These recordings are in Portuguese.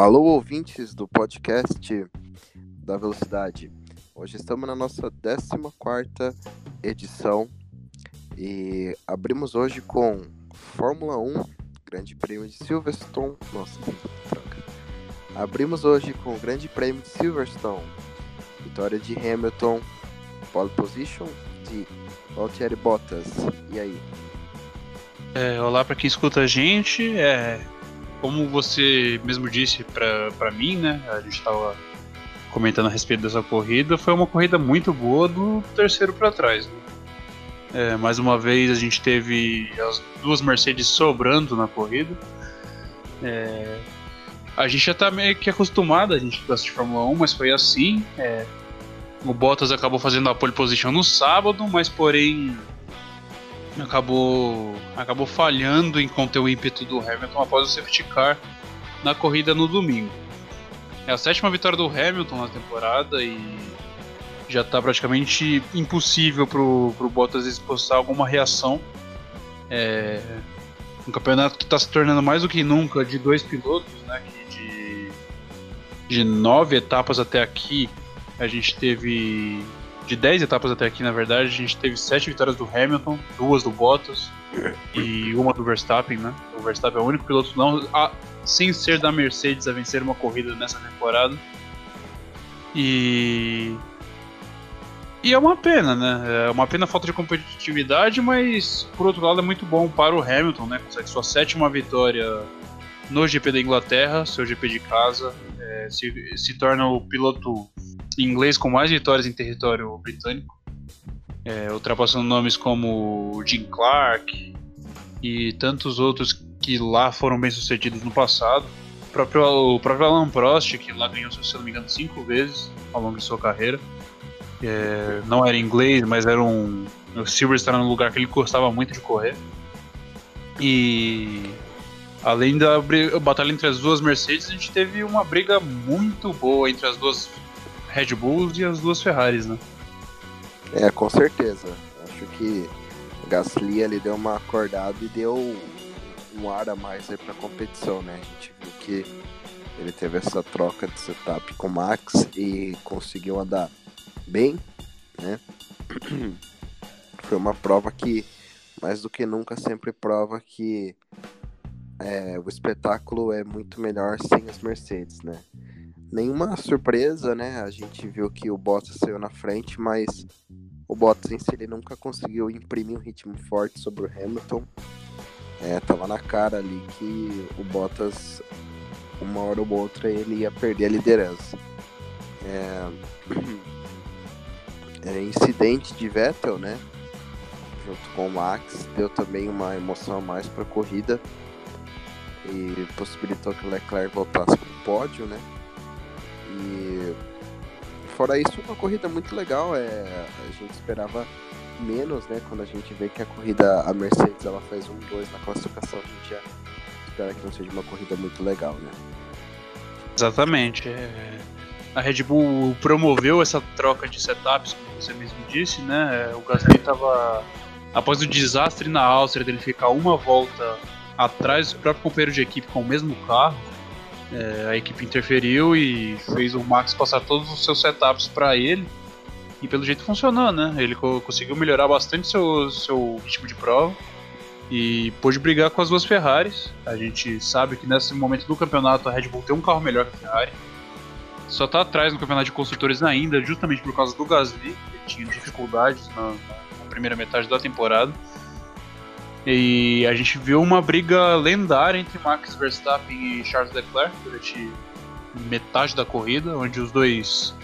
Alô, ouvintes do podcast da Velocidade. Hoje estamos na nossa 14 edição e abrimos hoje com Fórmula 1, Grande Prêmio de Silverstone. Nossa, troca. Abrimos hoje com o Grande Prêmio de Silverstone, vitória de Hamilton, pole position de Valtteri Bottas. E aí? É, olá para quem escuta a gente. É, como você mesmo disse para mim, né? A gente estava comentando a respeito dessa corrida. Foi uma corrida muito boa do terceiro para trás. Né? É, mais uma vez a gente teve as duas Mercedes sobrando na corrida. É, a gente já está meio que acostumado a gente assistir Fórmula 1, mas foi assim. É, o Bottas acabou fazendo a pole position no sábado, mas porém acabou acabou falhando em conter o ímpeto do Hamilton após o safety car na corrida no domingo. É a sétima vitória do Hamilton na temporada e já está praticamente impossível pro, pro Bottas expostar alguma reação. É, um campeonato que está se tornando mais do que nunca de dois pilotos, né? de, de nove etapas até aqui, a gente teve de 10 etapas até aqui, na verdade, a gente teve 7 vitórias do Hamilton, duas do Bottas e uma do Verstappen, né? O Verstappen é o único piloto não a, sem ser da Mercedes a vencer uma corrida nessa temporada. E e é uma pena, né? É uma pena a falta de competitividade, mas por outro lado é muito bom para o Hamilton, né? Consegue sua sétima vitória no GP da Inglaterra, seu GP de casa, é, se, se torna o piloto inglês com mais vitórias em território britânico, é, ultrapassando nomes como Jim Clark e tantos outros que lá foram bem sucedidos no passado. O próprio, o próprio Alan Prost, que lá ganhou, se não me engano, cinco vezes ao longo de sua carreira. É, não era inglês, mas era um. O Silverstone era um lugar que ele gostava muito de correr. E além da batalha entre as duas Mercedes, a gente teve uma briga muito boa entre as duas Red Bulls e as duas Ferraris, né? É, com certeza. Acho que o Gasly ele deu uma acordada e deu um ar a mais aí pra competição, né? A gente viu que ele teve essa troca de setup com o Max e conseguiu andar bem, né? Foi uma prova que, mais do que nunca, sempre prova que é, o espetáculo é muito melhor sem as Mercedes, né? Nenhuma surpresa, né? A gente viu que o Bottas saiu na frente, mas o Bottas em si ele nunca conseguiu imprimir um ritmo forte sobre o Hamilton. É, tava na cara ali que o Bottas, uma hora ou outra, ele ia perder a liderança. É... é incidente de Vettel, né? Junto com o Max, deu também uma emoção a mais para a corrida e possibilitou que o Leclerc voltasse para o pódio, né? E fora isso, uma corrida muito legal. É, a gente esperava menos, né? Quando a gente vê que a corrida, a Mercedes, ela faz um 2 na classificação, a gente já espera que não seja uma corrida muito legal, né? Exatamente. É... A Red Bull promoveu essa troca de setups, como você mesmo disse, né? O Gasly estava após o desastre na Áustria dele ficar uma volta atrás do próprio companheiro de equipe com o mesmo carro, é, a equipe interferiu e fez o Max passar todos os seus setups para ele. E pelo jeito funcionou, né? Ele co conseguiu melhorar bastante seu, seu ritmo de prova e pôde brigar com as duas Ferraris. A gente sabe que nesse momento do campeonato a Red Bull tem um carro melhor que a Ferrari. Só está atrás no campeonato de construtores ainda, justamente por causa do Gasly, que tinha dificuldades na, na primeira metade da temporada. E a gente viu uma briga lendária entre Max Verstappen e Charles Leclerc durante metade da corrida, onde os dois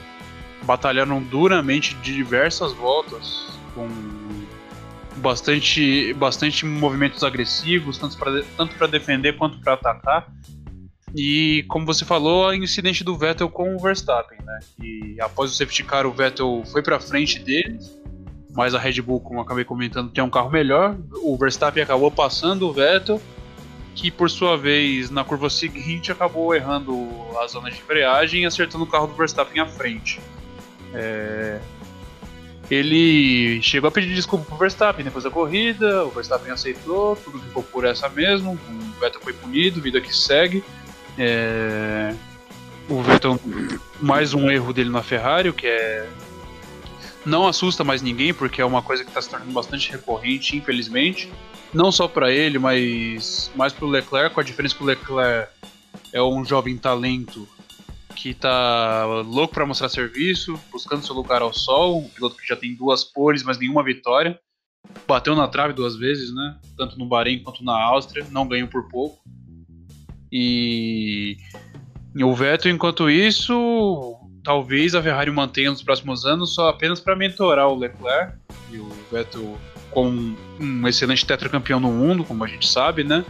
batalharam duramente de diversas voltas, com bastante, bastante movimentos agressivos, tanto para defender quanto para atacar. E como você falou, o incidente do Vettel com o Verstappen, né? E após o safety car, o Vettel foi para frente deles mas a Red Bull, como eu acabei comentando, tem um carro melhor. O Verstappen acabou passando o Vettel, que por sua vez, na curva seguinte, acabou errando a zona de embreagem e acertando o carro do Verstappen à frente. É... Ele chegou a pedir desculpa pro Verstappen depois da corrida, o Verstappen aceitou, tudo ficou por essa mesmo, o Vettel foi punido, vida que segue. É... o Vettel, mais um erro dele na Ferrari, o que é. Não assusta mais ninguém, porque é uma coisa que está se tornando bastante recorrente, infelizmente. Não só para ele, mas mais para o Leclerc, com a diferença que o Leclerc é um jovem talento que tá louco para mostrar serviço, buscando seu lugar ao sol, um piloto que já tem duas poles, mas nenhuma vitória. Bateu na trave duas vezes, né? Tanto no Bahrein quanto na Áustria, não ganhou por pouco. E o Vettel, enquanto isso, talvez a Ferrari mantenha nos próximos anos só apenas para mentorar o Leclerc. E o Vettel, como um excelente tetracampeão no mundo, como a gente sabe, né?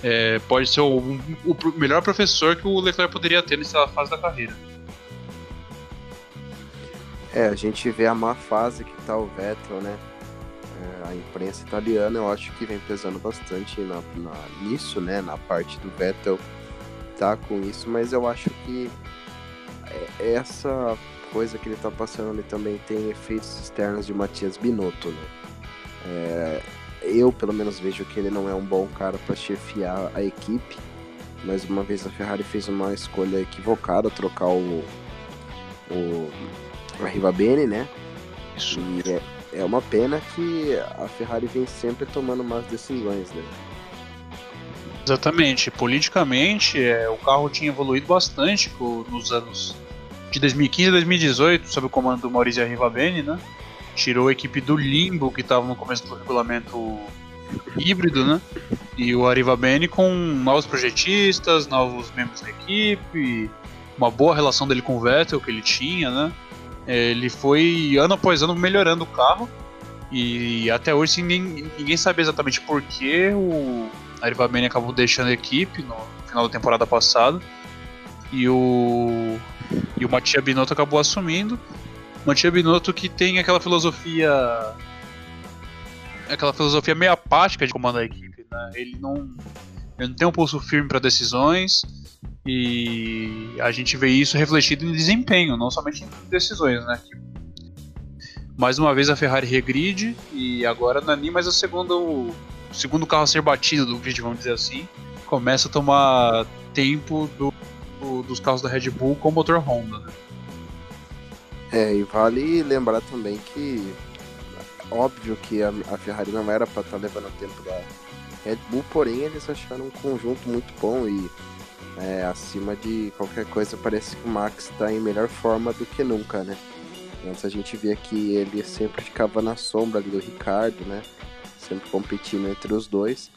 É, pode ser o, o, melhor professor que o Leclerc poderia ter nessa fase da carreira. É, a gente vê a má fase que tá o Vettel, né? É, a imprensa italiana eu acho que vem pesando bastante na, na, nisso, né? Na parte do Vettel tá com isso, mas eu acho que essa coisa que ele tá passando ali também tem efeitos externos de Matias Binotto, né? É, eu pelo menos vejo que ele não é um bom cara para chefiar a equipe. Mais uma vez a Ferrari fez uma escolha equivocada, trocar o, o a Rivabene, né? Isso. E é, é uma pena que a Ferrari vem sempre tomando más decisões, né? Exatamente. Politicamente, é, o carro tinha evoluído bastante nos anos de 2015 a 2018, sob o comando do Maurizio Arrivabene, né? tirou a equipe do limbo que estava no começo do regulamento híbrido, né? E o Ariva Bene com novos projetistas, novos membros da equipe, uma boa relação dele com o Vettel que ele tinha, né? Ele foi ano após ano melhorando o carro e até hoje ninguém, ninguém sabe exatamente por que o Ariva Bene acabou deixando a equipe no final da temporada passada e o e o Mattia Binotto acabou assumindo Mattia Binotto que tem aquela filosofia. aquela filosofia meio apática de comandar a equipe. Né? Ele, não, ele não tem um pulso firme para decisões e a gente vê isso refletido em desempenho, não somente em decisões. Né? Mais uma vez a Ferrari regride e agora não é nem mais o segundo, o segundo carro a ser batido do grid, vamos dizer assim. Começa a tomar tempo do, do, dos carros da Red Bull com o motor Honda. Né? É, e vale lembrar também que óbvio que a, a Ferrari não era para estar tá levando tempo da Red Bull, porém eles acharam um conjunto muito bom e é, acima de qualquer coisa parece que o Max está em melhor forma do que nunca, né? Antes a gente via que ele sempre ficava na sombra ali do Ricardo, né? Sempre competindo entre os dois.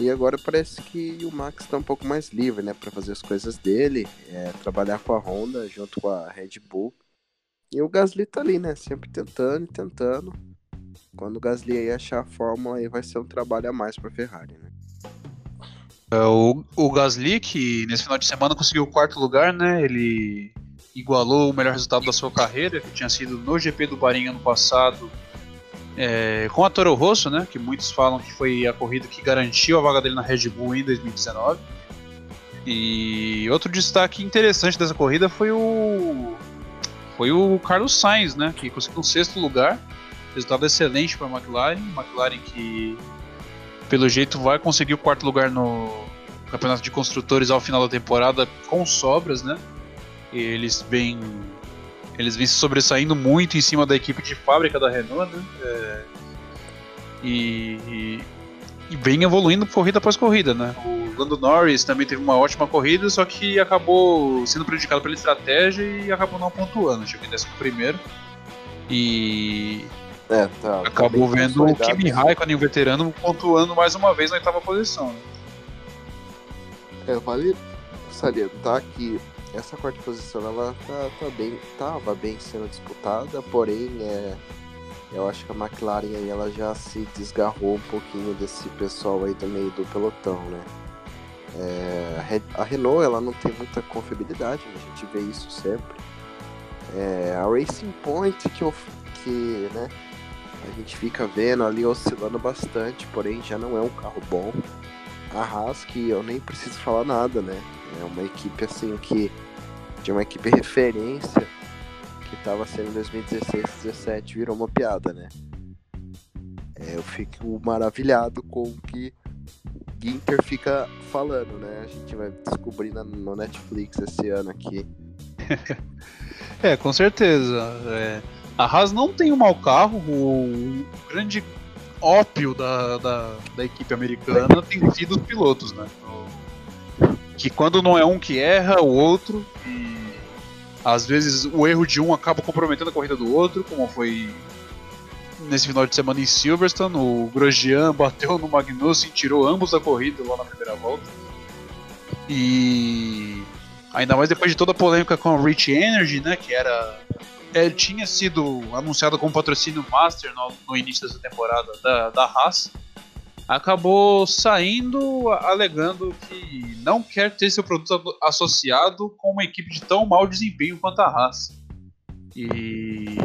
E agora parece que o Max está um pouco mais livre, né? Para fazer as coisas dele, é, trabalhar com a Honda junto com a Red Bull. E o Gasly tá ali, né? Sempre tentando e tentando. Quando o Gasly aí achar a fórmula, aí vai ser um trabalho a mais pra Ferrari, né? É, o, o Gasly, que nesse final de semana conseguiu o quarto lugar, né? Ele igualou o melhor resultado da sua carreira, que tinha sido no GP do Bahrein ano passado, é, com a Toro Rosso, né? Que muitos falam que foi a corrida que garantiu a vaga dele na Red Bull em 2019. E outro destaque interessante dessa corrida foi o foi o Carlos Sainz, né, que conseguiu um sexto lugar, resultado excelente para a McLaren, McLaren que pelo jeito vai conseguir o quarto lugar no campeonato de construtores ao final da temporada com sobras, né? Eles vêm eles vêm se sobressaindo muito em cima da equipe de fábrica da Renault, né? É, e, e, e vem evoluindo corrida após corrida, né? O Lando Norris também teve uma ótima corrida, só que acabou sendo prejudicado pela estratégia e acabou não pontuando. Chegou em décimo primeiro. E é, tá, tá acabou tá vendo o Kimi Raikkonen, o veterano, pontuando mais uma vez na oitava posição. Né? É, vale salientar que essa quarta posição ela tá, tá bem, tava bem sendo disputada, porém é, eu acho que a McLaren aí ela já se desgarrou um pouquinho desse pessoal aí do meio do pelotão, né? É, a Renault ela não tem muita confiabilidade, né? a gente vê isso sempre. É, a Racing Point que, eu, que né, a gente fica vendo ali oscilando bastante, porém já não é um carro bom. A Haas que eu nem preciso falar nada, né? É uma equipe assim que de uma equipe referência que estava sendo em 2016, 2017 virou uma piada, né? É, eu fico maravilhado com o que Ginter fica falando, né? A gente vai descobrir no Netflix esse ano aqui. é, com certeza. É, a Haas não tem um mau carro, o grande ópio da, da, da equipe americana tem sido os pilotos, né? Que quando não é um que erra, o outro, e às vezes o erro de um acaba comprometendo a corrida do outro, como foi nesse final de semana em Silverstone. O Grosjean bateu no Magnussen, tirou ambos da corrida lá na primeira volta. E ainda mais depois de toda a polêmica com a Rich Energy, né, que era é, tinha sido anunciado como patrocínio master no, no início dessa temporada da, da Haas, acabou saindo alegando que não quer ter seu produto associado com uma equipe de tão mau desempenho quanto a Haas. E.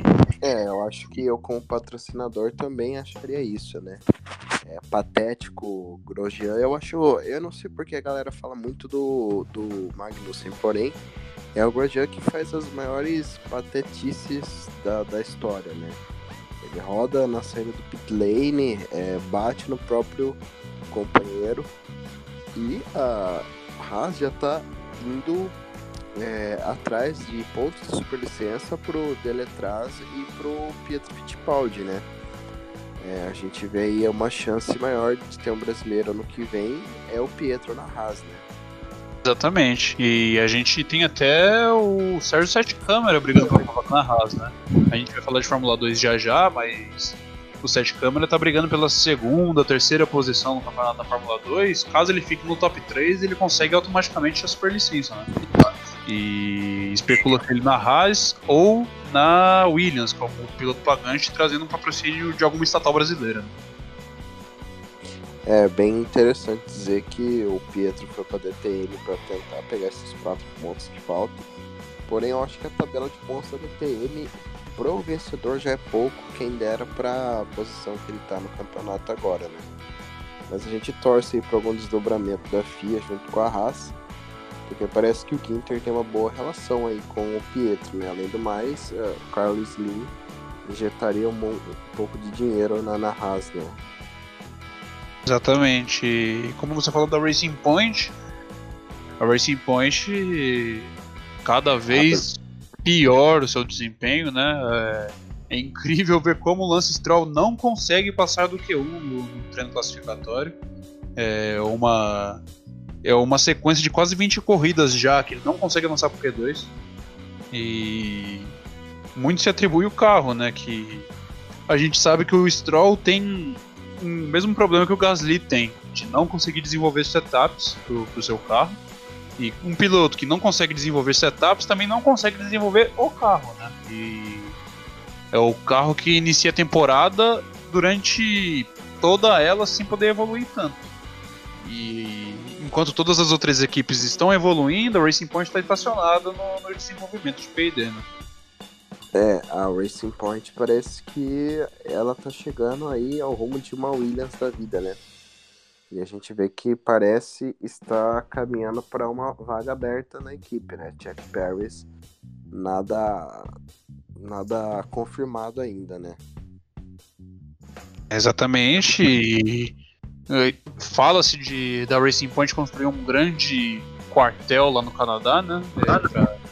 É, eu acho que eu, como patrocinador, também acharia isso, né? É patético, Grosjean. Eu acho. Eu não sei porque a galera fala muito do, do Magnussen, porém, é o Grosjean que faz as maiores patetices da, da história, né? Ele roda na saída do pit lane, é, bate no próprio companheiro e a Haas já tá indo é, atrás de pontos de superlicença pro Deletraz e pro Pietro Fittipaldi, né? É, a gente vê aí uma chance maior de ter um brasileiro ano que vem, é o Pietro na Haas, né? Exatamente. E a gente tem até o Sérgio Sete Câmara brigando com a na Haas, né? A gente vai falar de Fórmula 2 já já, mas o Sete Câmara tá brigando pela segunda, terceira posição no campeonato da Fórmula 2. Caso ele fique no top 3, ele consegue automaticamente a superlicença, né? E especula ele na Haas ou na Williams, como piloto pagante, trazendo um patrocínio de alguma estatal brasileira. É bem interessante dizer que o Pietro foi para DTM para tentar pegar esses quatro pontos que faltam. Porém, eu acho que a tabela de pontos da DTM pro vencedor já é pouco, quem dera para a posição que ele está no campeonato agora, né? Mas a gente torce para algum desdobramento da FIA junto com a Haas porque parece que o Ginter tem uma boa relação aí com o Pietro, né? Além do mais, uh, o Carlos Slim injetaria um, um, pouco de dinheiro na, na Haas, né? Exatamente. E como você falou da Racing Point, a Racing Point cada vez pior o seu desempenho, né? É, é incrível ver como o Lance Stroll não consegue passar do Q1 no, no treino classificatório. É uma é uma sequência de quase 20 corridas já que ele não consegue avançar pro Q2. E muito se atribui o carro, né? Que a gente sabe que o Stroll tem o mesmo problema que o Gasly tem, de não conseguir desenvolver setups pro, pro seu carro. E um piloto que não consegue desenvolver setups também não consegue desenvolver o carro, né? E é o carro que inicia a temporada durante toda ela sem poder evoluir tanto. E enquanto todas as outras equipes estão evoluindo, a Racing Point está estacionada no, no, desenvolvimento de P&D, né? É, a Racing Point parece que ela tá chegando aí ao rumo de uma Williams da vida, né? E a gente vê que parece estar caminhando para uma vaga aberta na equipe, né? Jack Paris, nada nada confirmado ainda, né? Exatamente. Fala-se de da Racing Point construir um grande quartel lá no Canadá, né? É,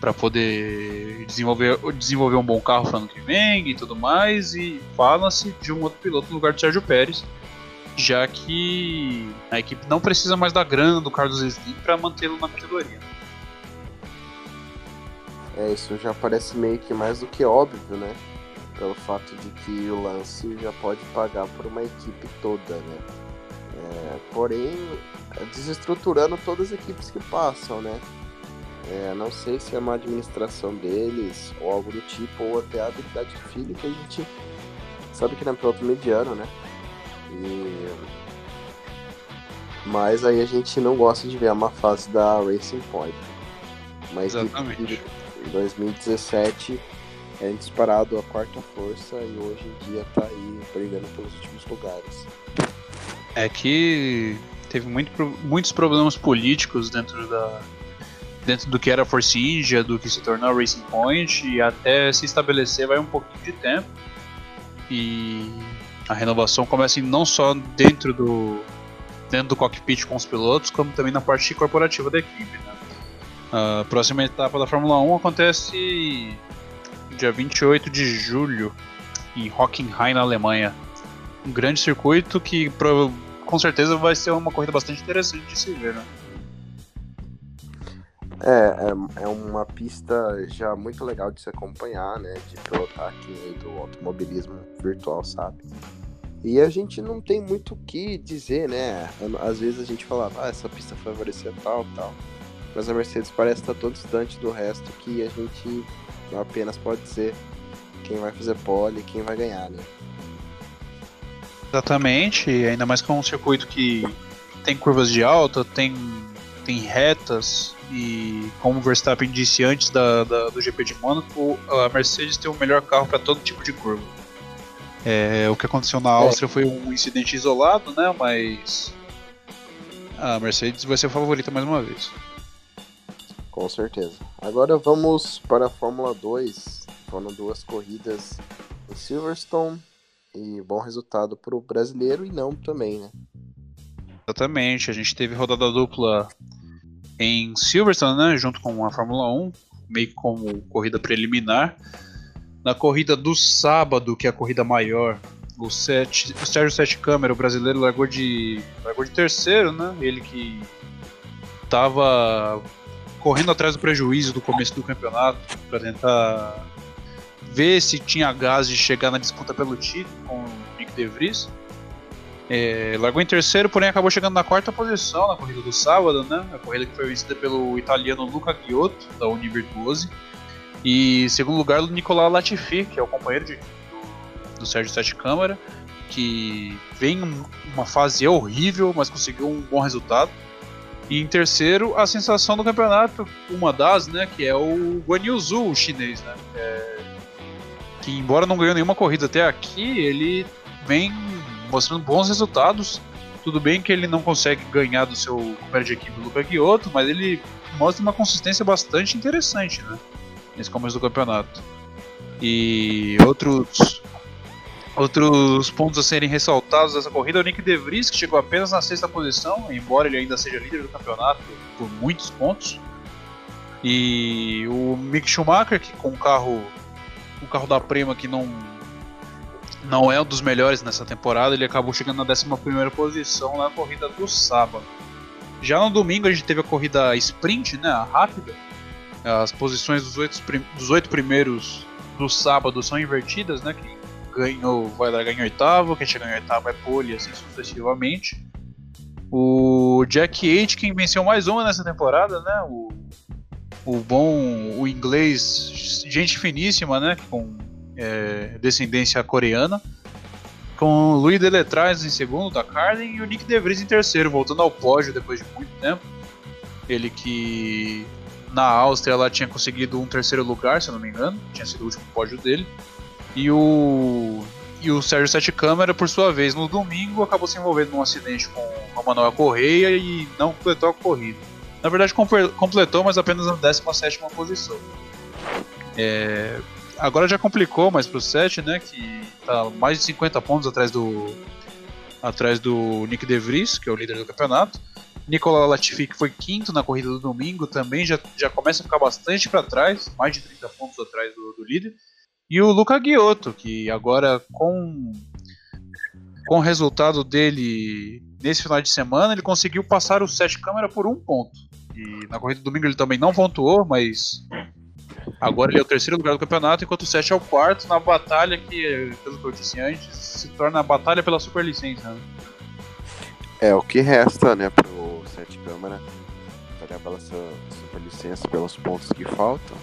para poder desenvolver, desenvolver um bom carro para ano que vem e tudo mais. E fala-se de um outro piloto no lugar do Sérgio Pérez, já que a equipe não precisa mais da grana do Carlos Slim para mantê-lo na categoria. É, isso já parece meio que mais do que óbvio, né? pelo fato de que o lance já pode pagar por uma equipe toda, né? É, porém, desestruturando todas as equipes que passam, né? É, não sei se é uma administração deles ou algo do tipo, ou até a habilidade do filho que a gente sabe que não é piloto mediano, né? E... Mas aí a gente não gosta de ver a má fase da Racing Point. Mas Exatamente. em 2017 é disparado a quarta força e hoje em dia tá aí brigando pelos últimos lugares. É que teve muito, muitos problemas políticos dentro da dentro do que era Force India, do que se tornou Racing Point e até se estabelecer vai um pouquinho de tempo. E a renovação começa não só dentro do dentro do cockpit com os pilotos, como também na parte corporativa da equipe. Né? A próxima etapa da Fórmula 1 acontece dia 28 de julho em Hockenheim, na Alemanha. Um grande circuito que com certeza vai ser uma corrida bastante interessante de se ver. Né? É, é, é, uma pista já muito legal de se acompanhar, né? De pilotar aqui do automobilismo virtual, sabe? E a gente não tem muito o que dizer, né? Às vezes a gente falava, ah, essa pista favorecer tal, tal. Mas a Mercedes parece estar tão distante do resto que a gente não apenas pode dizer quem vai fazer pole quem vai ganhar, né? Exatamente, ainda mais com um circuito que tem curvas de alta, tem, tem retas, e como o Verstappen disse antes da, da, do GP de Mônaco, a Mercedes tem o melhor carro para todo tipo de curva. É, o que aconteceu na Áustria é. foi um incidente isolado, né? Mas a Mercedes vai ser a favorita mais uma vez. Com certeza. Agora vamos para a Fórmula 2. Foram duas corridas em Silverstone e bom resultado para o brasileiro e não também, né? Exatamente. A gente teve rodada dupla em Silverstone, né, junto com a Fórmula 1, meio como corrida preliminar. Na corrida do sábado, que é a corrida maior, o, Sete, o Sérgio Sete Câmara, o brasileiro, largou de, largou de terceiro, né? Ele que estava correndo atrás do prejuízo do começo do campeonato para tentar ver se tinha gás de chegar na disputa pelo título com o Nick De Vries. É, largou em terceiro, porém acabou chegando na quarta posição na corrida do sábado, né? A corrida que foi vencida pelo italiano Luca Ghiotto, da Univirtuose. E segundo lugar, o Nicolau Latifi, que é o companheiro de, do, do Sérgio Sete Câmara, que vem uma fase horrível, mas conseguiu um bom resultado. E em terceiro, a sensação do campeonato, uma das, né, que é o Guan Yu Zhu, o chinês, né? É, que embora não ganhou nenhuma corrida até aqui, ele vem mostrando bons resultados. Tudo bem que ele não consegue ganhar do seu companheiro de equipe Luca Ghiotto, mas ele mostra uma consistência bastante interessante, né? Nesse começo do campeonato. E outros outros pontos a serem ressaltados dessa corrida, o Nick De Vries, que chegou apenas na sexta posição, embora ele ainda seja líder do campeonato por muitos pontos. E o Mick Schumacher, que com o carro o carro da Prema que não não é um dos melhores nessa temporada, ele acabou chegando na 11 posição na corrida do sábado. Já no domingo a gente teve a corrida sprint, né, a rápida. As posições dos oito, dos oito primeiros do sábado são invertidas, né? Quem ganhou vai lá ganhar oitavo, quem chega em oitavo é pole, assim sucessivamente. O Jack Aitken venceu mais uma nessa temporada, né? O, o bom, o inglês, gente finíssima, né? Com é, descendência coreana, com o Louis Deletraz em segundo da Carlin e o Nick De Vries em terceiro, voltando ao pódio depois de muito tempo. Ele que na Áustria ela tinha conseguido um terceiro lugar, se eu não me engano, tinha sido o último pódio dele. E o e o Sérgio Sete Câmara, por sua vez, no domingo acabou se envolvendo num acidente com a Manuel Correia e não completou a corrida. Na verdade, completou, mas apenas na 17 posição. É, agora já complicou mais pro 7, né? Que tá mais de 50 pontos atrás do atrás do Nick De Vries, que é o líder do campeonato. Nicolas Latifi, que foi quinto na corrida do domingo, também já, já começa a ficar bastante para trás, mais de 30 pontos atrás do, do, líder. E o Luca Ghiotto, que agora com, com o resultado dele nesse final de semana, ele conseguiu passar o 7 câmera por um ponto. E na corrida do domingo ele também não pontuou, mas Agora ele é o terceiro lugar do campeonato, enquanto o 7 é o quarto na batalha que, pelo que eu disse antes, se torna a batalha pela superlicença. Né? É, o que resta, né, pro 7 Câmara batalhar pela superlicença, pelos pontos que faltam.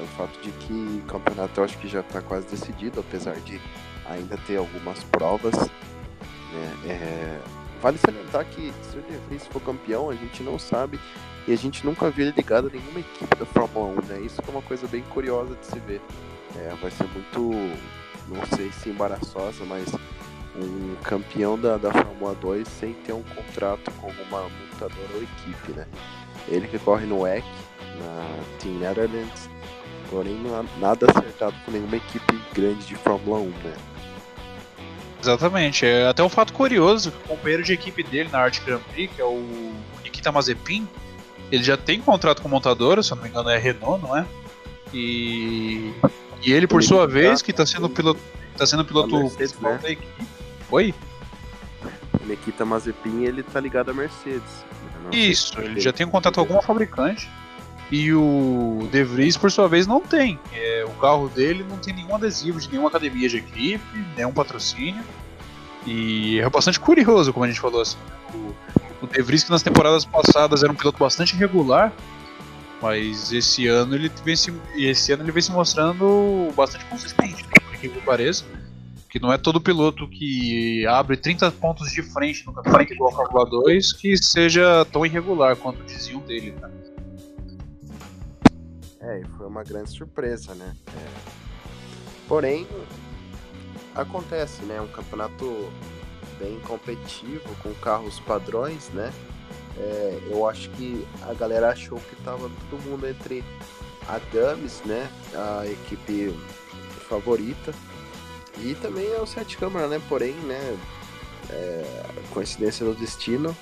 É o fato de que o campeonato eu acho que já está quase decidido, apesar de ainda ter algumas provas. Né? É... Vale salientar que se o De Vries for campeão, a gente não sabe e a gente nunca viu ele ligado a nenhuma equipe da Fórmula 1, né? Isso é uma coisa bem curiosa de se ver. É, vai ser muito, não sei se embaraçosa, mas um campeão da, da Fórmula 2 sem ter um contrato com uma montadora ou equipe, né? Ele que corre no WEC, na Team Netherlands, porém nada acertado com nenhuma equipe grande de Fórmula 1, né? Exatamente. É até um fato curioso que o companheiro de equipe dele na Arte Grand Prix, que é o Nikita Mazepin, ele já tem contrato com montadora, se eu não me engano é Renault, não é? E, e ele, por sua vez, que está sendo piloto, tá sendo piloto Mercedes, né? da equipe. Oi? Nikita Mazepin, ele tá ligado à Mercedes. Isso, ele já tem um contrato com alguma fabricante. E o De Vries, por sua vez, não tem. É, o carro dele não tem nenhum adesivo de nenhuma academia de equipe, nenhum patrocínio. E é bastante curioso, como a gente falou assim. né? O, o De Vries, que nas temporadas passadas era um piloto bastante regular, mas esse ano ele vem se, esse ano ele vem se mostrando bastante consistente, né? por que pareça. Que não é todo piloto que abre 30 pontos de frente no campeonato igual ao Fórmula 2 que seja tão irregular quanto diziam dele. Né? É, e foi uma grande surpresa, né? É. Porém, acontece, né? Um campeonato bem competitivo, com carros padrões, né? É, eu acho que a galera achou que tava todo mundo entre a Dames, né? A equipe favorita. E também é o Sete Câmara, né? Porém, né? É, coincidência do destino,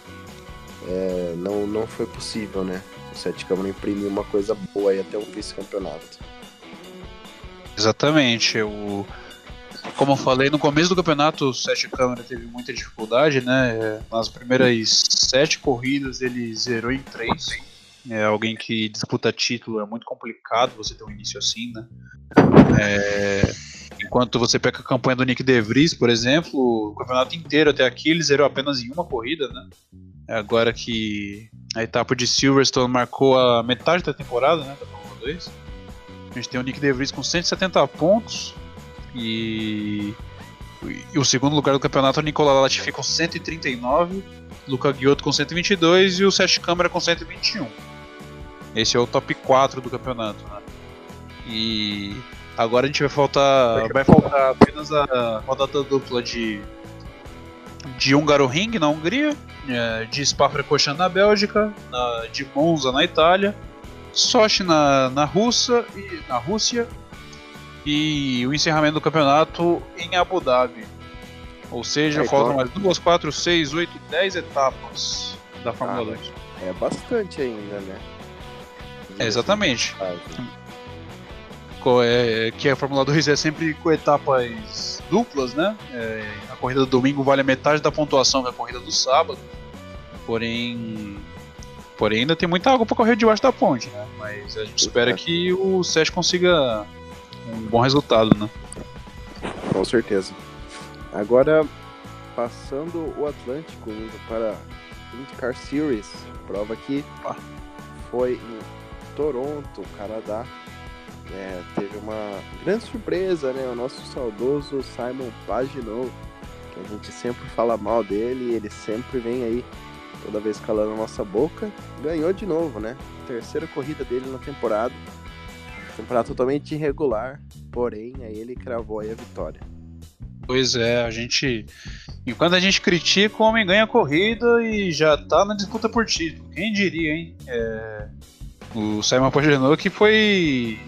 é, não, não foi possível, né? O Sete Câmara imprimiu uma coisa boa aí até o vice-campeonato. Exatamente. O... Como eu falei, no começo do campeonato o Sete Câmara teve muita dificuldade, né? Nas primeiras sete corridas ele zerou em três. É alguém que disputa título é muito complicado você ter um início assim, né? É, Enquanto você pega a campanha do Nick De Vries, por exemplo, o campeonato inteiro até aqui ele zerou apenas em uma corrida, né? Agora que a etapa de Silverstone marcou a metade da temporada, né, da Fórmula 2. A gente tem o Nick De Vries com 170 pontos e, e o segundo lugar do campeonato é Nicolas Latifi com 139, Luca Ghiotto com 122 e o Sete Câmara com 121. Esse é o top 4 do campeonato, né? E agora a gente vai faltar vai faltar apenas a rodada dupla de de Húngaro Ring na Hungria, é, de Spa-Francorchamps na Bélgica, de Monza na Itália, Sochi na, na Rússia e na Rússia e o encerramento do campeonato em Abu Dhabi. Ou seja, É, faltam então- mais duas, quatro, seis, oito, dez etapas da Fórmula Ah, 2. É bastante ainda, né? É, exatamente. Co- é, que a Fórmula 2 é sempre com etapas duplas, né? É, a corrida do domingo vale a metade da pontuação que a corrida do sábado. Porém, porém ainda tem muita água para correr debaixo da ponte, né? Mas a gente espera que o Sérgio consiga um bom resultado, né? Com certeza. Agora, passando o Atlântico, indo para IndyCar Series, prova que Ah. foi em Toronto, Canadá. É, teve uma grande surpresa, né? O nosso saudoso Simon Pagenaud, que a gente sempre fala mal dele, ele sempre vem aí, toda vez calando a nossa boca. Ganhou de novo, né? Terceira corrida dele na temporada. Temporada totalmente irregular, porém aí ele cravou aí a vitória. Pois é, a gente. Enquanto a gente critica, o homem ganha a corrida e já tá na disputa por título. Quem diria, hein? É, O Simon Pagenaud que foi.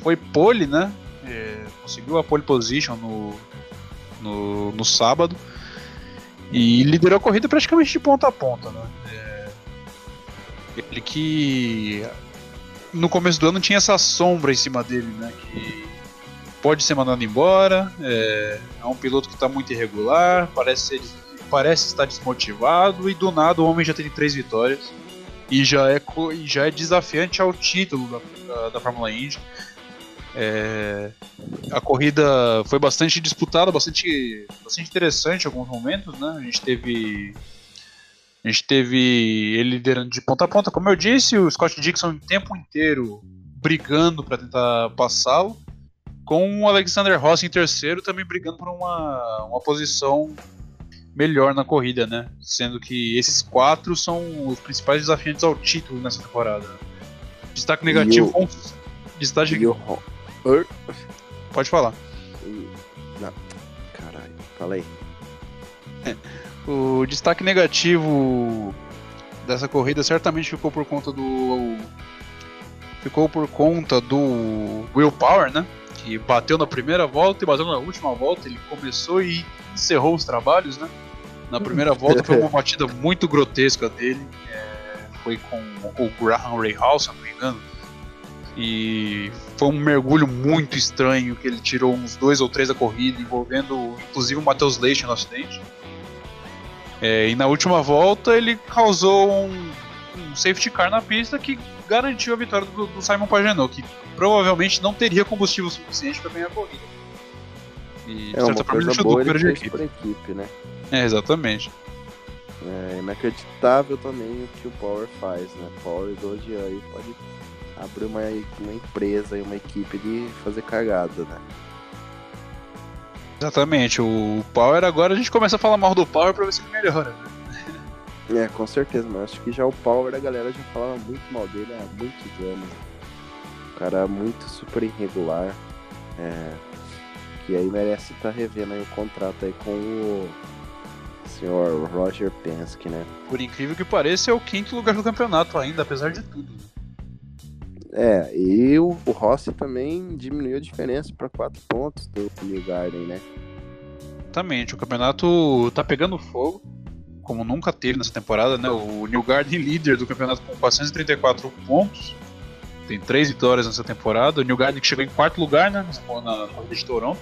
Foi pole, né? É, Conseguiu a pole position no, no, no sábado. E liderou a corrida praticamente de ponta a ponta, né? É, Ele que. No começo do ano tinha essa sombra em cima dele, né? Que pode ser mandado embora. É, é um piloto que está muito irregular, parece, ser- parece estar desmotivado e do nada o homem já tem três vitórias e já é, já é desafiante ao título da, da, da Fórmula Indy. É, a corrida foi bastante disputada, bastante, bastante interessante em alguns momentos, né? A gente teve a gente teve ele liderando de ponta a ponta, como eu disse, o Scott Dixon o tempo inteiro brigando para tentar passá-lo com o Alexander Rossi em terceiro, também brigando por uma, uma posição melhor na corrida, né? Sendo que esses quatro são os principais desafiantes ao título nessa temporada. Destaque negativo. o- com- Destaque. E o Pode falar. Não. Caralho, fala aí. O destaque negativo dessa corrida certamente ficou por conta do. Ficou por conta do Will Power, né? que bateu na primeira volta e bateu na última volta. Ele começou e encerrou os trabalhos, né? Na primeira volta foi uma batida muito grotesca dele. É, foi com o Graham Ray House, se não me engano. E foi um mergulho muito estranho que ele tirou uns dois ou três da corrida, envolvendo inclusive o Matheus Leite no acidente. É, e na última volta ele causou um, um, safety car na pista que garantiu a vitória do, do Simon Pagenaud, que provavelmente não teria combustível suficiente para ganhar a corrida. E, é uma coisa boa ele fez equipe. equipe, né? É, exatamente. É inacreditável também o que o Power faz, né? Power hoje aí pode abrir uma, uma empresa e uma equipe de fazer cagada, né? Exatamente, o Power agora a gente começa a falar mal do Power pra ver se ele melhora, né? É, com certeza, mas acho que já o Power a galera já falava muito mal dele há muitos anos. O cara é muito super irregular. É, que aí merece estar tá revendo aí o contrato aí com o senhor Roger Penske, né? Por incrível que pareça, é o quinto lugar do campeonato ainda, apesar de tudo. É, e o, o Rossi também diminuiu a diferença para 4 pontos do New Garden, né? Exatamente, o campeonato tá pegando fogo, como nunca teve nessa temporada, né? O New Garden líder do campeonato com 434 pontos, tem três vitórias nessa temporada. O New Garden que chegou em quarto lugar, né? Na corrida de Toronto.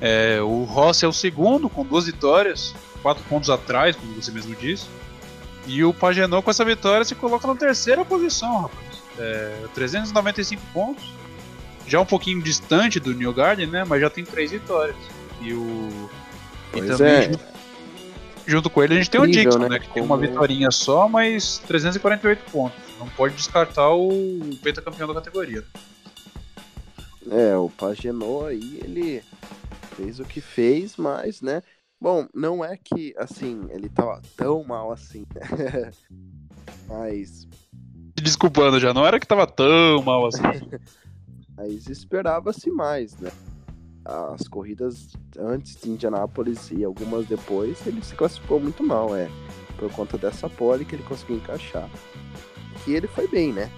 É, o Rossi é o segundo com duas vitórias, quatro pontos atrás, como você mesmo disse. E o Pagenot com essa vitória se coloca na terceira posição, rapaz é, 395 pontos. Já um pouquinho distante do New Garden, né? Mas já tem três vitórias. E o. Pois e também, é. junto, junto, com ele, a gente tem o Dixon, né? né? Que tem uma vitória só, mas 348 pontos. Não pode descartar o pentacampeão da categoria. É, o Pagenot aí, ele fez o que fez, mas, né? Bom, não é que, assim, ele tava tão mal assim, né? mas desculpando já, não era que tava tão mal assim. Mas esperava-se mais, né? As corridas antes de Indianápolis e algumas depois, ele se classificou muito mal, é. Por conta dessa pole que ele conseguiu encaixar. Que ele foi bem, né?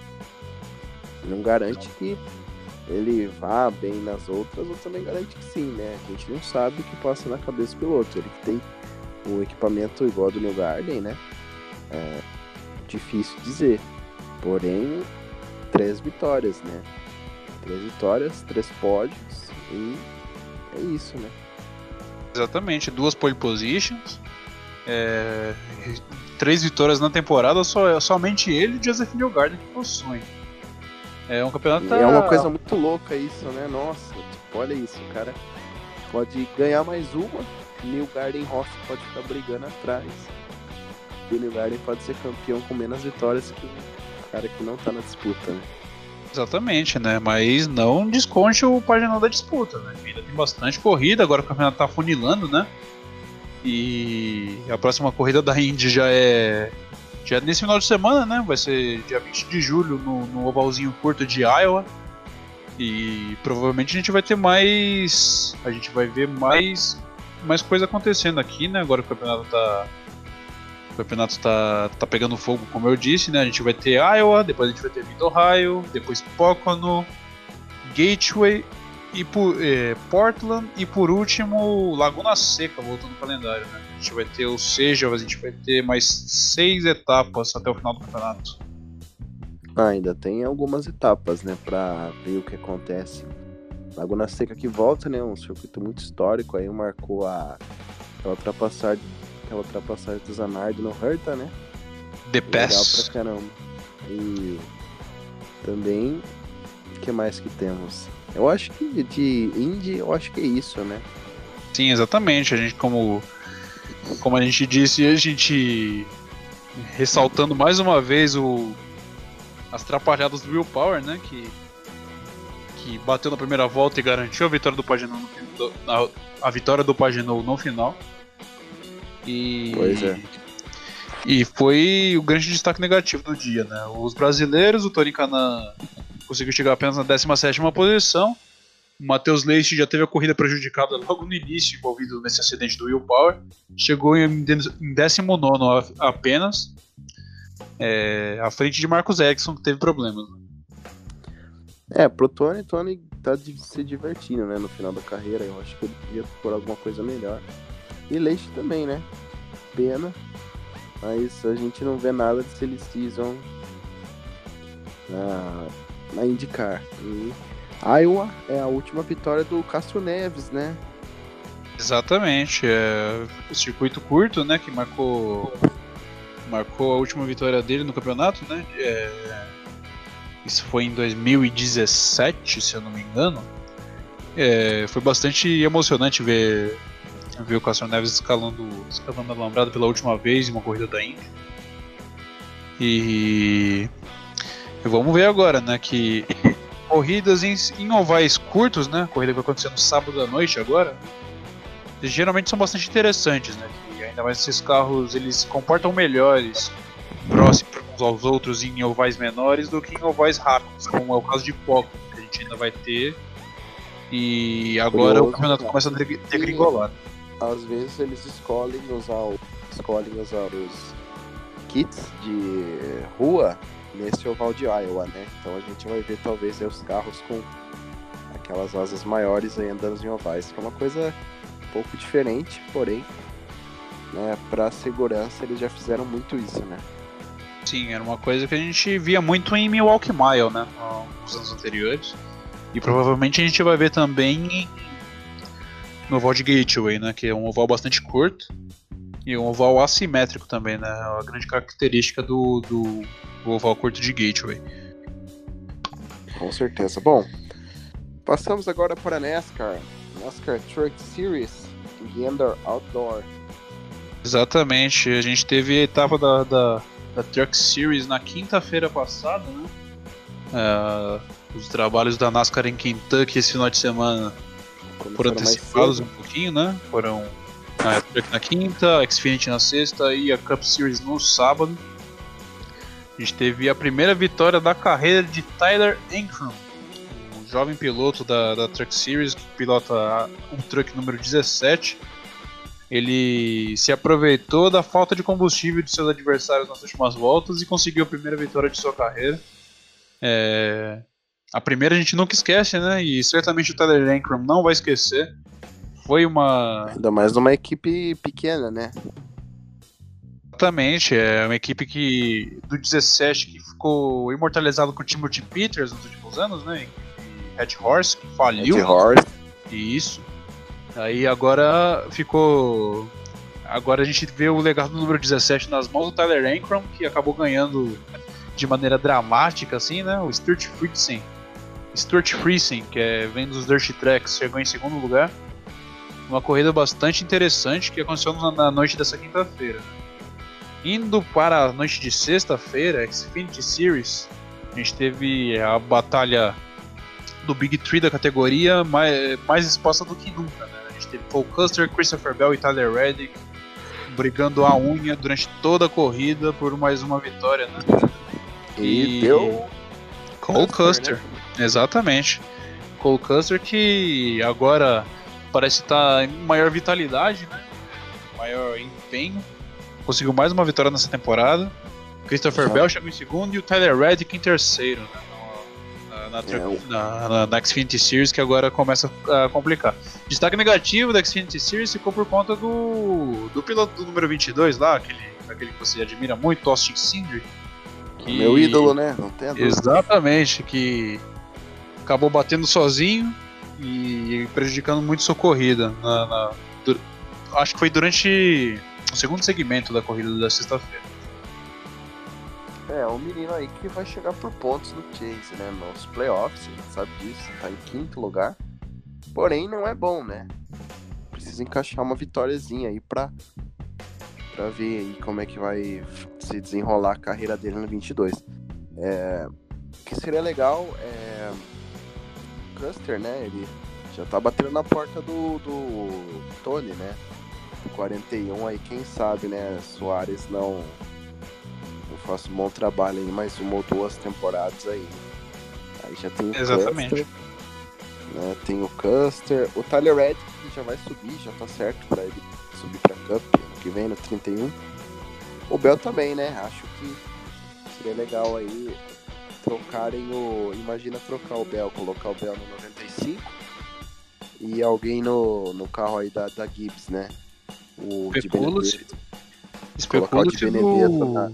Não garante que ele vá bem nas outras, ou também garante que sim, né? A gente não sabe o que passa na cabeça do piloto. Ele que tem o equipamento igual do New Garden, né? É difícil dizer. Porém, três vitórias, né? Três vitórias, três pódios e é isso, né? Exatamente, duas pole positions, é, três vitórias na temporada, só, somente ele e Joseph Newgarden que possuem. É um campeonato. É uma coisa muito louca isso, né? Nossa, tipo, olha isso, o cara pode ganhar mais uma, New Garden Ross pode ficar brigando atrás. E o New Garden pode ser campeão com menos vitórias que cara que não tá na disputa, né? Exatamente, né? Mas não desconte o Paginal da disputa, né? Ainda tem bastante corrida, agora o campeonato tá funilando, né? E a próxima corrida da Indy já é já é nesse final de semana, né? Vai ser dia 20 de julho no, no ovalzinho curto de Iowa. E provavelmente a gente vai ter mais. A gente vai ver mais, mais coisa acontecendo aqui, né? Agora o campeonato tá, o campeonato está tá pegando fogo, como eu disse, né? A gente vai ter Iowa, depois a gente vai ter Mid Ohio, depois Pocono, Gateway e por, eh, Portland e por último Laguna Seca, voltando no calendário, né? A gente vai ter o Seja, a gente vai ter mais seis etapas até o final do campeonato. Ah, ainda tem algumas etapas, né, para ver o que acontece. Laguna Seca que volta, né, um circuito muito histórico, aí marcou a, a ultrapassagem aquela ultrapassagem do Zanardi no Hertha, né? The Pass. Legal pra caramba. E também, o que mais que temos? Eu acho que de Indy, eu acho que é isso, né? Sim, exatamente. A gente, como, como a gente disse, a gente ressaltando mais uma vez o as trapalhadas do Will Power, né? Que, que bateu na primeira volta e garantiu a vitória do Paginot no, a, a vitória do Paginot no final. E, pois é. E foi o grande destaque negativo do dia, né? Os brasileiros, o Tony Canan conseguiu chegar apenas na 17 posição. O Matheus Leite já teve a corrida prejudicada logo no início, envolvido nesse acidente do Will Power. Chegou em 19 apenas, é, à frente de Marcos Erickson, que teve problemas. Né? É, pro Tony, Tony tá se divertindo, né, no final da carreira. Eu acho que ele devia por alguma coisa melhor. E Leite também, né? Pena. Mas a gente não vê nada de Silly Season na, na indicar. E Iowa é a última vitória do Castro Neves, né? Exatamente. É o circuito curto, né? Que marcou marcou a última vitória dele no campeonato, né? É, isso foi em 2017, se eu não me engano. É, foi bastante emocionante ver, ver o Castro Neves escalando, escalando alambrado pela última vez em uma corrida da Indy. E, e vamos ver agora, né? Que corridas em, em ovais curtos, né? Corrida que vai acontecer no sábado à noite agora. Geralmente são bastante interessantes, né? Que ainda mais esses carros eles se comportam melhores próximos uns aos outros em ovais menores do que em ovais rápidos, como é o caso de Poco, que a gente ainda vai ter. E agora Curioso, o campeonato começa a degringolar. Às vezes eles escolhem usar, escolhem usar os kits de rua nesse oval de Iowa, né? Então a gente vai ver talvez os carros com aquelas asas maiores aí andando em ovais, que é uma coisa um pouco diferente, porém, né, para segurança eles já fizeram muito isso, né? Sim, era uma coisa que a gente via muito em Milwaukee Mile, né, nos anos anteriores. E provavelmente a gente vai ver também no oval de Gateway, né, que é um oval bastante curto e um oval assimétrico também, né, a grande característica do, do o oval curto de Gateway. Com certeza. Bom, passamos agora para a NASCAR. NASCAR Truck Series Gander Outdoor. Exatamente, a gente teve a etapa da, da, da Truck Series na quinta-feira passada, né? É, os trabalhos da NASCAR em Kentucky esse final de semana foram antecipados um pouquinho, né? Foram a Truck na quinta, a Xfinity na sexta e a Cup Series no sábado. A gente teve a primeira vitória da carreira de Tyler Ankrum, um jovem piloto da, da Truck Series que pilota o truck número 17. Ele se aproveitou da falta de combustível de seus adversários nas últimas voltas e conseguiu a primeira vitória de sua carreira. É... A primeira a gente nunca esquece, né? E certamente o Tyler Ankrum não vai esquecer. Foi uma. Ainda mais numa equipe pequena, né? Exatamente, é uma equipe que do 17 que ficou imortalizado com o Timothy Peters nos últimos anos, né? Red Horse, que faliu. Red Horse. Isso. Aí agora ficou. Agora a gente vê o legado do número 17 nas mãos do Tyler Ankrum, que acabou ganhando de maneira dramática, assim, né? O Stuart Friesen. Stuart Friesen, que é, vem dos Dirt Tracks, chegou em segundo lugar. Uma corrida bastante interessante que aconteceu na noite dessa quinta-feira. Indo para a noite de sexta-feira, Xfinity Series, a gente teve a batalha do Big Three da categoria mais, mais exposta do que nunca. Né? A gente teve Paul Custer, Christopher Bell e Tyler Reddick brigando a unha durante toda a corrida por mais uma vitória. Né? E, e deu Cole Custer, né? Exatamente. Cole Custer que agora parece estar em maior vitalidade, né? maior empenho conseguiu mais uma vitória nessa temporada. Christopher Bell chegou em segundo e o Tyler Reddick em terceiro, né? Na, na, é, na, na, na, Xfinity Series, que agora começa a complicar. Destaque negativo da Xfinity Series ficou por conta do, do piloto do número 22 lá, aquele, aquele que você admira muito, Austin Cindric. Que... Meu ídolo, né? Não tem Exatamente, que acabou batendo sozinho e prejudicando muito sua corrida. Na, na, acho que foi durante o segundo segmento da corrida da sexta-feira. É, um menino aí que vai chegar por pontos no Chase, né? Nos playoffs, a gente sabe disso, tá em quinto lugar. Porém, não é bom, né? Precisa encaixar uma vitóriazinha aí pra, pra ver aí como é que vai se desenrolar a carreira dele no 22. É, o que seria legal é. Custer, né? Ele já tá batendo na porta do, do Tony, né? 41 aí, quem sabe, né? Soares não. Eu faço um bom trabalho aí, mais uma ou duas temporadas aí. Aí já tem o Exatamente. Custer, né? Tem o Custer. O Tyler Red que já vai subir, já tá certo pra ele subir pra Cup ano que vem, no 31. O Bell também, né? Acho que seria legal aí trocarem o. Imagina trocar o Bell, colocar o Bell no 95 e alguém no, no carro aí da, da Gibbs, né? O no... na-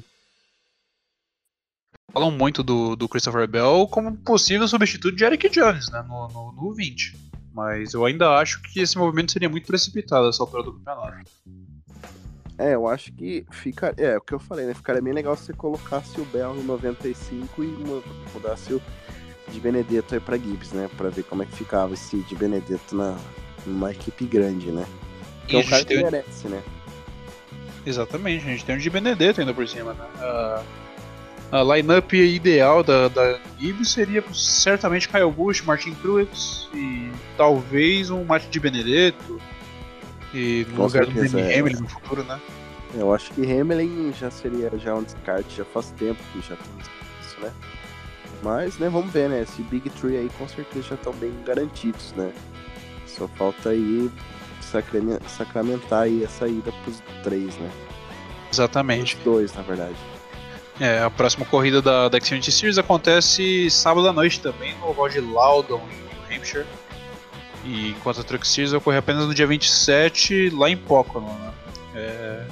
Falam muito do, do Christopher Bell como possível substituto de Eric Jones, né? No, no, no 20. Mas eu ainda acho que esse movimento seria muito precipitado essa altura do campeonato. É, eu acho que fica. É, o que eu falei, né? Ficaria bem legal se você colocasse o Bell no 95 e mu- mudasse o de Benedetto aí pra Gibbs, né? Pra ver como é que ficava esse de Benedetto na, numa equipe grande, né? Que é a um cara gente que tem- merece, né? Exatamente, a gente tem um de Benedetto ainda por cima, né? A, a lineup ideal da, da Gibbs seria certamente Kyle Busch, Martin Truex e talvez um Matt de Benedetto. E no Com lugar do certeza, Danny é. Hamlin no futuro, né? Eu acho que Hamlin já seria já um descarte, já faz tempo que já tem isso, né? Mas, né, vamos ver, né? Esse Big Tree aí com certeza já estão bem garantidos, né? Só falta aí sacrame- sacramentar aí a saída pros três, né? Exatamente. Os dois, na verdade. É, a próxima corrida da, da Xfinity Series acontece sábado à noite também no oval de Loudon, em New Hampshire. E enquanto a Truck Series vai ocorrer apenas no dia 27, lá em Pocono, né? É,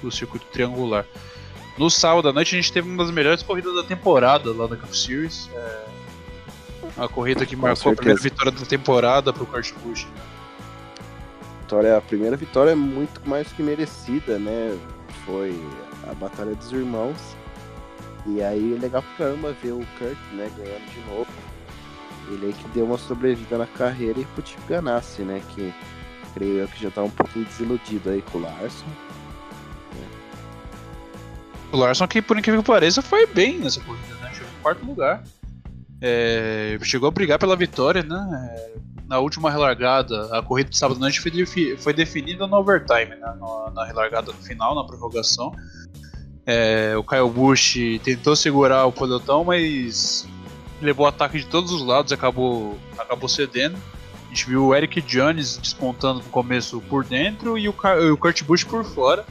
do circuito triangular. No sábado à noite a gente teve uma das melhores corridas da temporada lá da Cup Series. É, a corrida que Com marcou a primeira vitória da temporada para o Kurt Busch. Vitória, a primeira vitória é muito mais que merecida, né? Foi a Batalha dos Irmãos. E aí é legal pra caramba ver o Kurt, né, ganhando de novo. Ele aí que deu uma sobrevida na carreira e pro Chip Ganassi, né? Que creio eu que já tá um pouquinho desiludido aí com o Larson. O Larson, que por incrível que pareça, foi bem nessa corrida, né? Chegou em quarto lugar. É, chegou a brigar pela vitória, né? É, na última relargada, a corrida de sábado noite foi, foi definida no overtime, né? No- na relargada final, na prorrogação. É, o Kyle Busch tentou segurar o pelotão, mas levou ataque de todos os lados e acabou, acabou cedendo. A gente viu o Eric Jones despontando no começo por dentro e o, o Kurt Busch por fora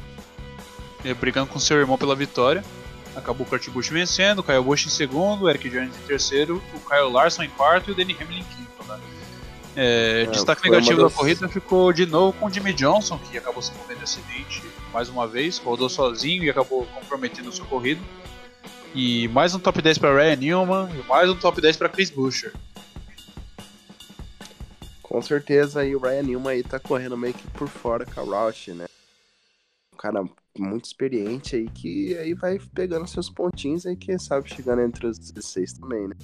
eh, brigando com seu irmão pela vitória. Acabou o Kurt Busch vencendo, o Kyle Busch em segundo, o Eric Jones em terceiro, o Kyle Larson em quarto e o Danny Hamlin em quinto. Né? Eh, É, destaque negativo das- da corrida ficou de novo com o Jimmy Johnson, que acabou se envolvendo em acidente mais uma vez, rodou sozinho e acabou comprometendo sua corrida. E mais um top 10 para Ryan Newman e mais um top 10 para Chris Buescher. Com certeza aí o Ryan Newman aí tá correndo meio que por fora com a Roush, né? Um cara muito experiente aí que aí vai pegando seus pontinhos aí, quem sabe chegando entre os 16 também, né?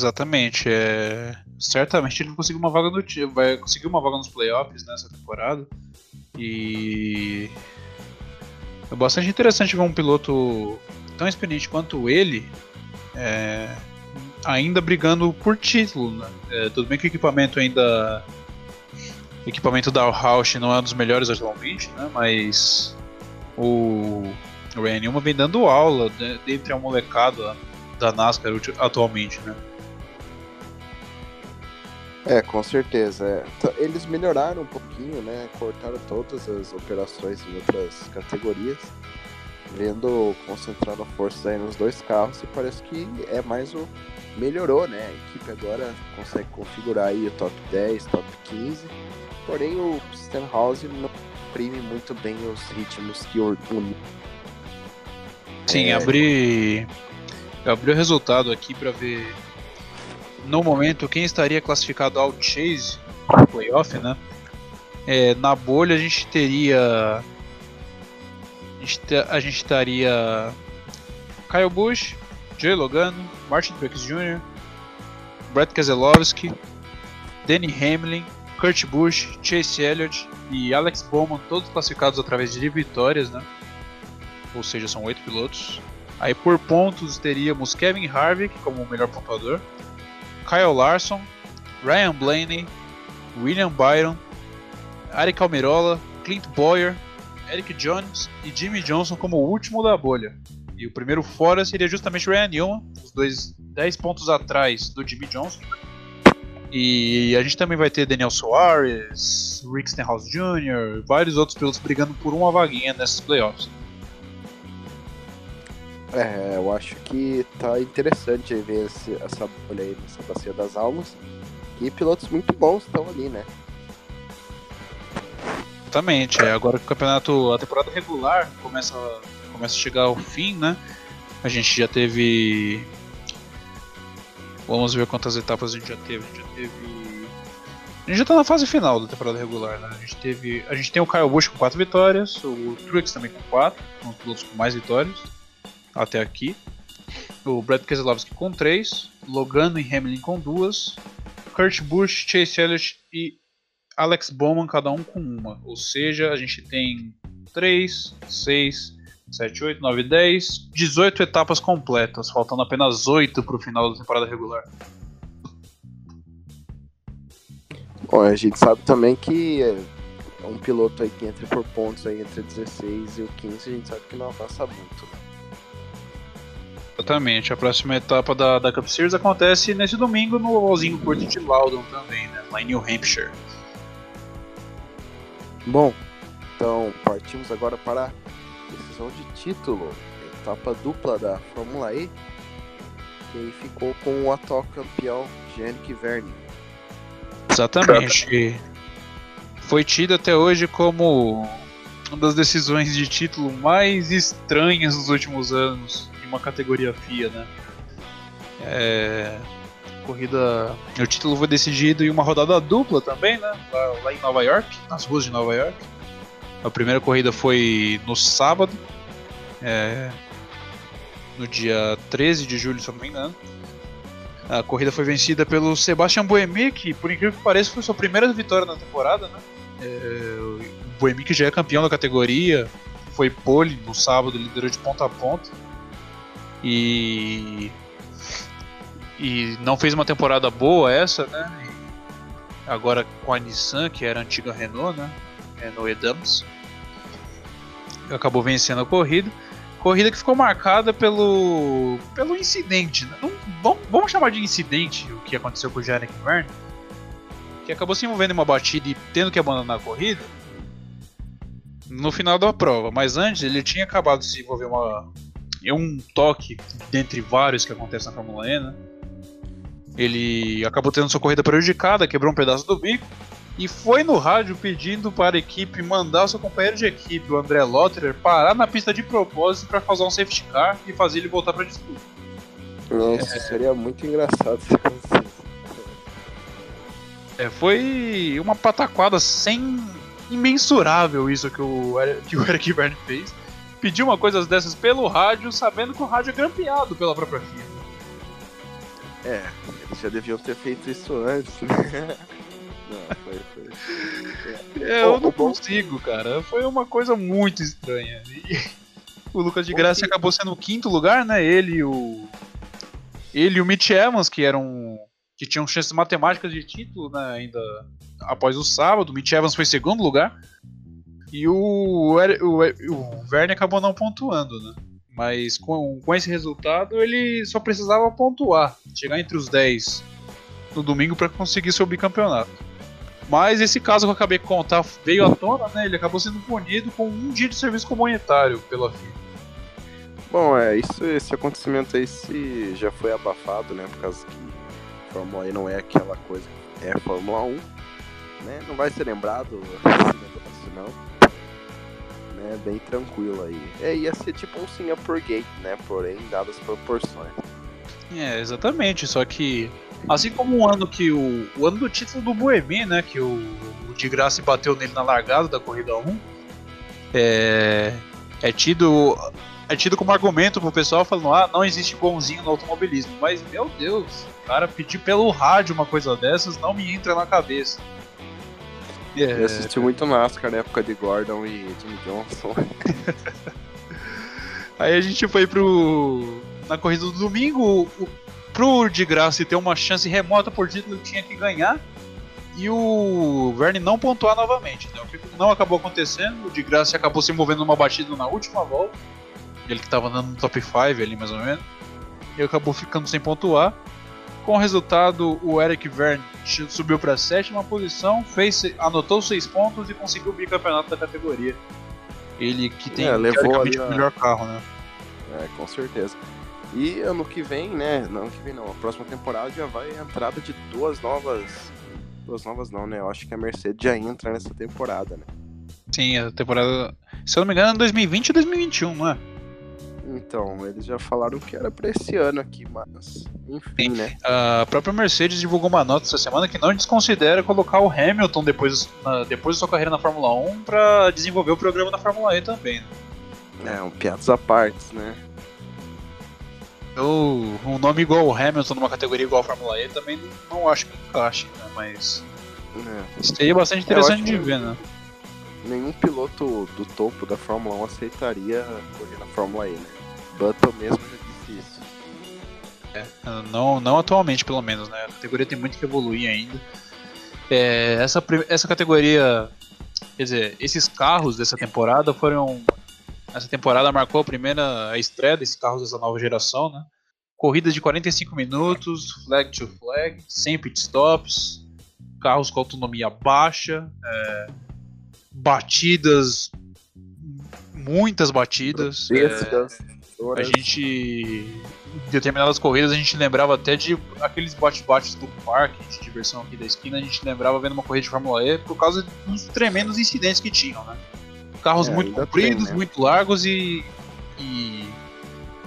Exatamente. É... Certamente ele conseguiu uma vaga no time. Vai conseguir uma vaga nos playoffs nessa temporada. E é bastante interessante ver um piloto tão experiente quanto ele é, ainda brigando por título. Né? É, tudo bem que o equipamento ainda. O equipamento da Roush não é um dos melhores atualmente, né? mas o Ryan Newman vem dando aula né, dentre a molecada da NASCAR atualmente. Né? É, com certeza. é. T- Eles melhoraram um pouquinho, né? Cortaram todas as operações em outras categorias. Vendo, concentrando forças aí nos dois carros e parece que é mais o. Melhorou, né? A equipe agora consegue configurar aí o top 10, top 15. Porém, o Stenhouse não imprime muito bem os ritmos que o. Sim, É. abri. Eu abri o resultado aqui pra ver no momento quem estaria classificado ao Chase playoff, né? É, na bolha a gente teria. A gente, estaria. Kyle Busch, Joey Logano, Martin Truex Jr., Brett Keselowski, Danny Hamlin, Kurt Busch, Chase Elliott e Alex Bowman, todos classificados através de vitórias, né? ou seja, são oito pilotos. Aí por pontos teríamos Kevin Harvick como o melhor pontuador, Kyle Larson, Ryan Blaney, William Byron, Eric Almirola, Clint Boyer, Eric Jones e Jimmy Johnson como o último da bolha. E o primeiro fora seria justamente o Ryan Newman, os dois 10 pontos atrás do Jimmy Johnson. E a gente também vai ter Daniel Soares, Rick Stenhouse Jr., vários outros pilotos brigando por uma vaguinha nessas playoffs. É, eu acho que tá interessante ver esse, essa bolha aí nessa bacia das almas. E pilotos muito bons estão ali, né? Exatamente. É, agora que o campeonato, a temporada regular começa, começa a chegar ao fim, né? A gente já teve. Vamos ver quantas etapas a gente já teve. A gente já teve. A gente já tá na fase final da temporada regular, né? A gente teve. A gente tem o Kyle Busch com 4 vitórias, o Truex também com 4, são os pilotos com mais vitórias até aqui. O Brad Keselowski com 3, Logano e Hamilton com 2, Kurt Busch, Chase Elliott e Alex Bowman, cada um com uma. Ou seja, a gente tem 3, 6, 7, 8, 9, 10, 18 etapas completas, faltando apenas 8 para o final da temporada regular. Bom, a gente sabe também que é um piloto aí que entra por pontos aí entre 16 e o 15, a gente sabe que não avança muito. Né? Exatamente, a próxima etapa da, da Cup Series acontece nesse domingo no ovalzinho curto de Loudon também, né, lá em New Hampshire. Bom, então partimos agora para a decisão de título, etapa dupla da Fórmula E, que aí ficou com o atual campeão Yannick Verne. Exatamente. Foi tido até hoje como uma das decisões de título mais estranhas dos últimos anos em uma categoria FIA, né? É, corrida, o título foi decidido em uma rodada dupla também, né? Lá, lá, em Nova York, nas ruas de Nova York. A primeira corrida foi no sábado, é, no dia 13 de julho, se eu não me engano. A corrida foi vencida pelo Sebastian Buemi, que por incrível que pareça foi sua primeira vitória na temporada, né? É, o Buemi que já é campeão da categoria, foi pole no sábado, liderou de ponta a ponta. E e não fez uma temporada boa essa, né? E agora com a Nissan, que era a antiga Renault, né? Renault Edams. Acabou vencendo a corrida. Corrida que ficou marcada pelo pelo incidente, né? Não, vamos, vamos, chamar de incidente o que aconteceu com o Jarek Verne, que acabou se envolvendo em uma batida e tendo que abandonar a corrida no final da prova. Mas antes ele tinha acabado de se envolver uma, em um toque dentre vários que acontecem na Fórmula E, né? Ele acabou tendo sua corrida prejudicada, quebrou um pedaço do bico e foi no rádio pedindo para a equipe mandar seu companheiro de equipe, o André Lotterer, parar na pista de propósito para fazer um safety car e fazer ele voltar para a disputa. Nossa, é... seria muito engraçado se acontecesse. É, foi uma pataquada sem imensurável isso que o, que o Eric Berne fez. Pediu uma coisa dessas pelo rádio, sabendo que o rádio é grampeado pela própria FIA. É, eles já deviam ter feito isso antes, né? Não, foi, foi. É, eu não consigo, cara. Foi uma coisa muito estranha. E o Lucas de Graça acabou sendo o quinto lugar, né? Ele e o. Ele e o Mitch Evans, que eram. que tinham chances matemáticas de título, né? Ainda após o sábado. O Mitch Evans foi segundo lugar. E o, o, o Verne acabou não pontuando, né? Mas com, com esse resultado ele só precisava pontuar, chegar entre os 10 no domingo para conseguir seu bicampeonato. Mas esse caso que eu acabei de contar veio à tona, né? Ele acabou sendo punido com um dia de serviço comunitário pela FIA. Bom, é, isso, esse acontecimento aí se já foi abafado, né? Por causa que Fórmula E não é aquela coisa, é Fórmula 1, né? Não vai ser lembrado esse não né? Bem tranquilo aí. É, ia ser tipo um Singapore Gate, né? Porém, dadas proporções. É, exatamente. Só que, assim como o ano que o, o ano do título do Boemi, né? Que o, o de graça bateu nele na largada da corrida 1, é, é tido é tido como argumento pro pessoal falando, ah, não existe bonzinho no automobilismo. Mas, meu Deus, cara pedir pelo rádio uma coisa dessas não me entra na cabeça. É... Eu assisti muito NASCAR na época de Gordon e Jimmy Johnson. Aí a gente foi pro. Na corrida do domingo, o, pro de graça ter uma chance remota por título, ele tinha que ganhar. E o Verne não pontuar novamente. Né? O que não acabou acontecendo, o de graça acabou se envolvendo numa batida na última volta. Ele que estava andando no top 5 ali mais ou menos. E acabou ficando sem pontuar. Com o resultado, o Eric Verne subiu para a sétima posição, fez, anotou seis pontos e conseguiu o bicampeonato da categoria. Ele que tem é, levou ali o melhor carro, né? É, com certeza. E ano que vem, né? Não ano que vem não, a próxima temporada já vai a entrada de duas novas. Duas novas não, né? Eu acho que a Mercedes já entra nessa temporada, né? Sim, a temporada. Se eu não me engano, é 2020 e 2021, não é? Então, eles já falaram que era pra esse ano aqui, mas. Enfim, né? A própria Mercedes divulgou uma nota essa semana que não desconsidera colocar o Hamilton depois, depois da sua carreira na Fórmula 1 para desenvolver o programa da Fórmula E também. Né? É, um piados à parte, né? Eu, um nome igual o Hamilton numa categoria igual a Fórmula E também não acho que encaixe, né? Mas. É. Seria bastante interessante de ver, né? Nenhum piloto do topo da Fórmula 1 aceitaria correr na Fórmula E, né? Button mesmo já disse isso. É, não, não atualmente, pelo menos, né? A categoria tem muito que evoluir ainda. É, essa, essa categoria, quer dizer, esses carros dessa temporada foram. Essa temporada marcou a primeira a estreia desses carros dessa nova geração, né? Corrida de 45 minutos, flag to flag, sem pit stops, carros com autonomia baixa, é, batidas, muitas batidas. É, a gente. Em determinadas corridas a gente lembrava até de aqueles bate-bates do parque de diversão aqui da esquina, a gente lembrava vendo uma corrida de Fórmula E por causa dos tremendos incidentes que tinham, né? Carros é, muito compridos, tem, né? muito largos e, e.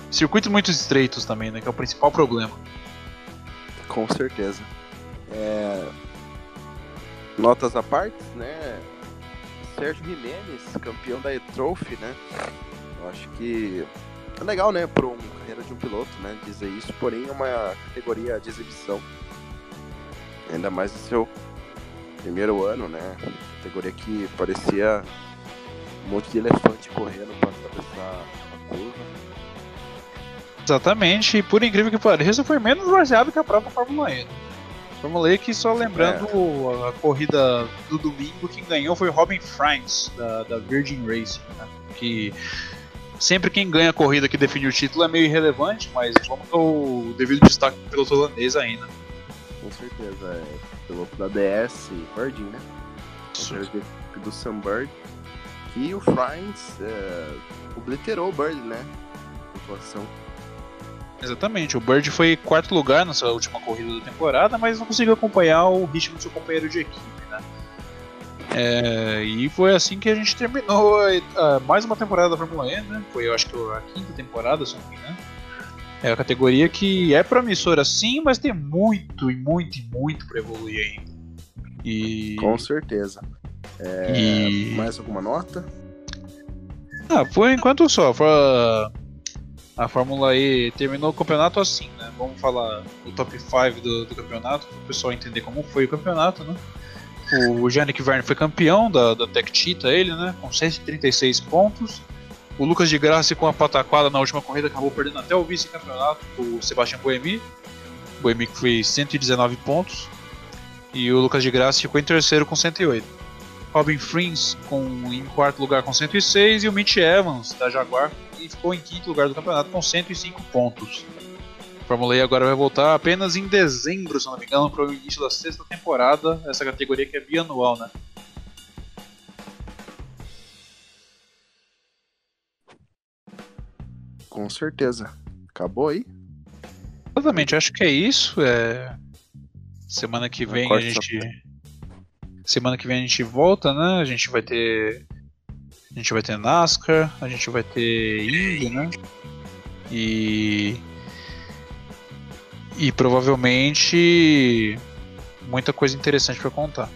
circuitos muito estreitos também, né? Que é o principal problema. Com certeza. É... Notas à parte, né? Sérgio Jimenez, campeão da E-Trophy, né? Eu acho que é legal, né, para uma carreira de um piloto, né, dizer isso, porém é uma categoria de exibição. Ainda mais no seu primeiro ano, né, categoria que parecia um monte de elefante correndo para atravessar a curva. Exatamente, e por incrível que pareça, foi menos baseado que a própria Fórmula E. Fórmula E que só lembrando é. a corrida do domingo, quem ganhou foi Robin Franks, da, da Virgin Racing, né? que Sempre quem ganha a corrida que define o título é meio irrelevante, mas vamos dar o devido destaque pro piloto holandês ainda. Com certeza, é piloto da DS Virgin, né? Do Sunbird. E o Franz é, obliterou o Bird, né? Pontuação. Exatamente, o Bird foi quarto lugar nessa última corrida da temporada, mas não conseguiu acompanhar o ritmo do seu companheiro de equipe, né? É, e foi assim que a gente terminou a, a, mais uma temporada da Fórmula E, né? Foi, eu acho que a quinta temporada, se não me engano. É a categoria que é promissora sim, mas tem muito e muito e muito para evoluir ainda. E... Com certeza. É... E... Mais alguma nota? Ah, por enquanto só. A Fórmula E terminou o campeonato assim, né? Vamos falar o top 5 do, do campeonato, para o pessoal entender como foi o campeonato, né? O Yannick Verne foi campeão da, da Tech Cheetah, ele, né? Com 136 pontos. O Lucas de Graça com a pataquada na última corrida acabou perdendo até o vice-campeonato, o Sebastian Boemi. Boemi que fez 119 pontos. E o Lucas de Graça ficou em terceiro com 108. Robin Frins com, em quarto lugar com 106 e o Mitch Evans da Jaguar ficou em quinto lugar do campeonato com 105 pontos. Fórmula E agora vai voltar apenas em dezembro, se não me engano, para o início da sexta temporada, essa categoria que é bianual, né? Com certeza. Acabou aí? Exatamente, acho que é isso. É... Semana que vem a gente. Semana que vem a gente volta, né? A gente vai ter. A gente vai ter NASCAR, a gente vai ter Indy, né? E e provavelmente muita coisa interessante para contar.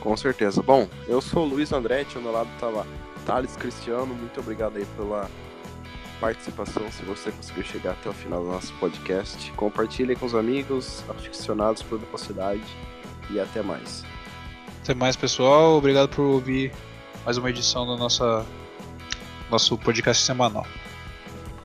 Com certeza. Bom, eu sou o Luiz Andretti, ao meu lado estava Thales Cristiano. Muito obrigado aí pela participação. Se você conseguiu chegar até o final do nosso podcast, compartilhe com os amigos, aficionados por velocidade e até mais. Até mais, pessoal. Obrigado por ouvir mais uma edição do nossa, nosso podcast semanal.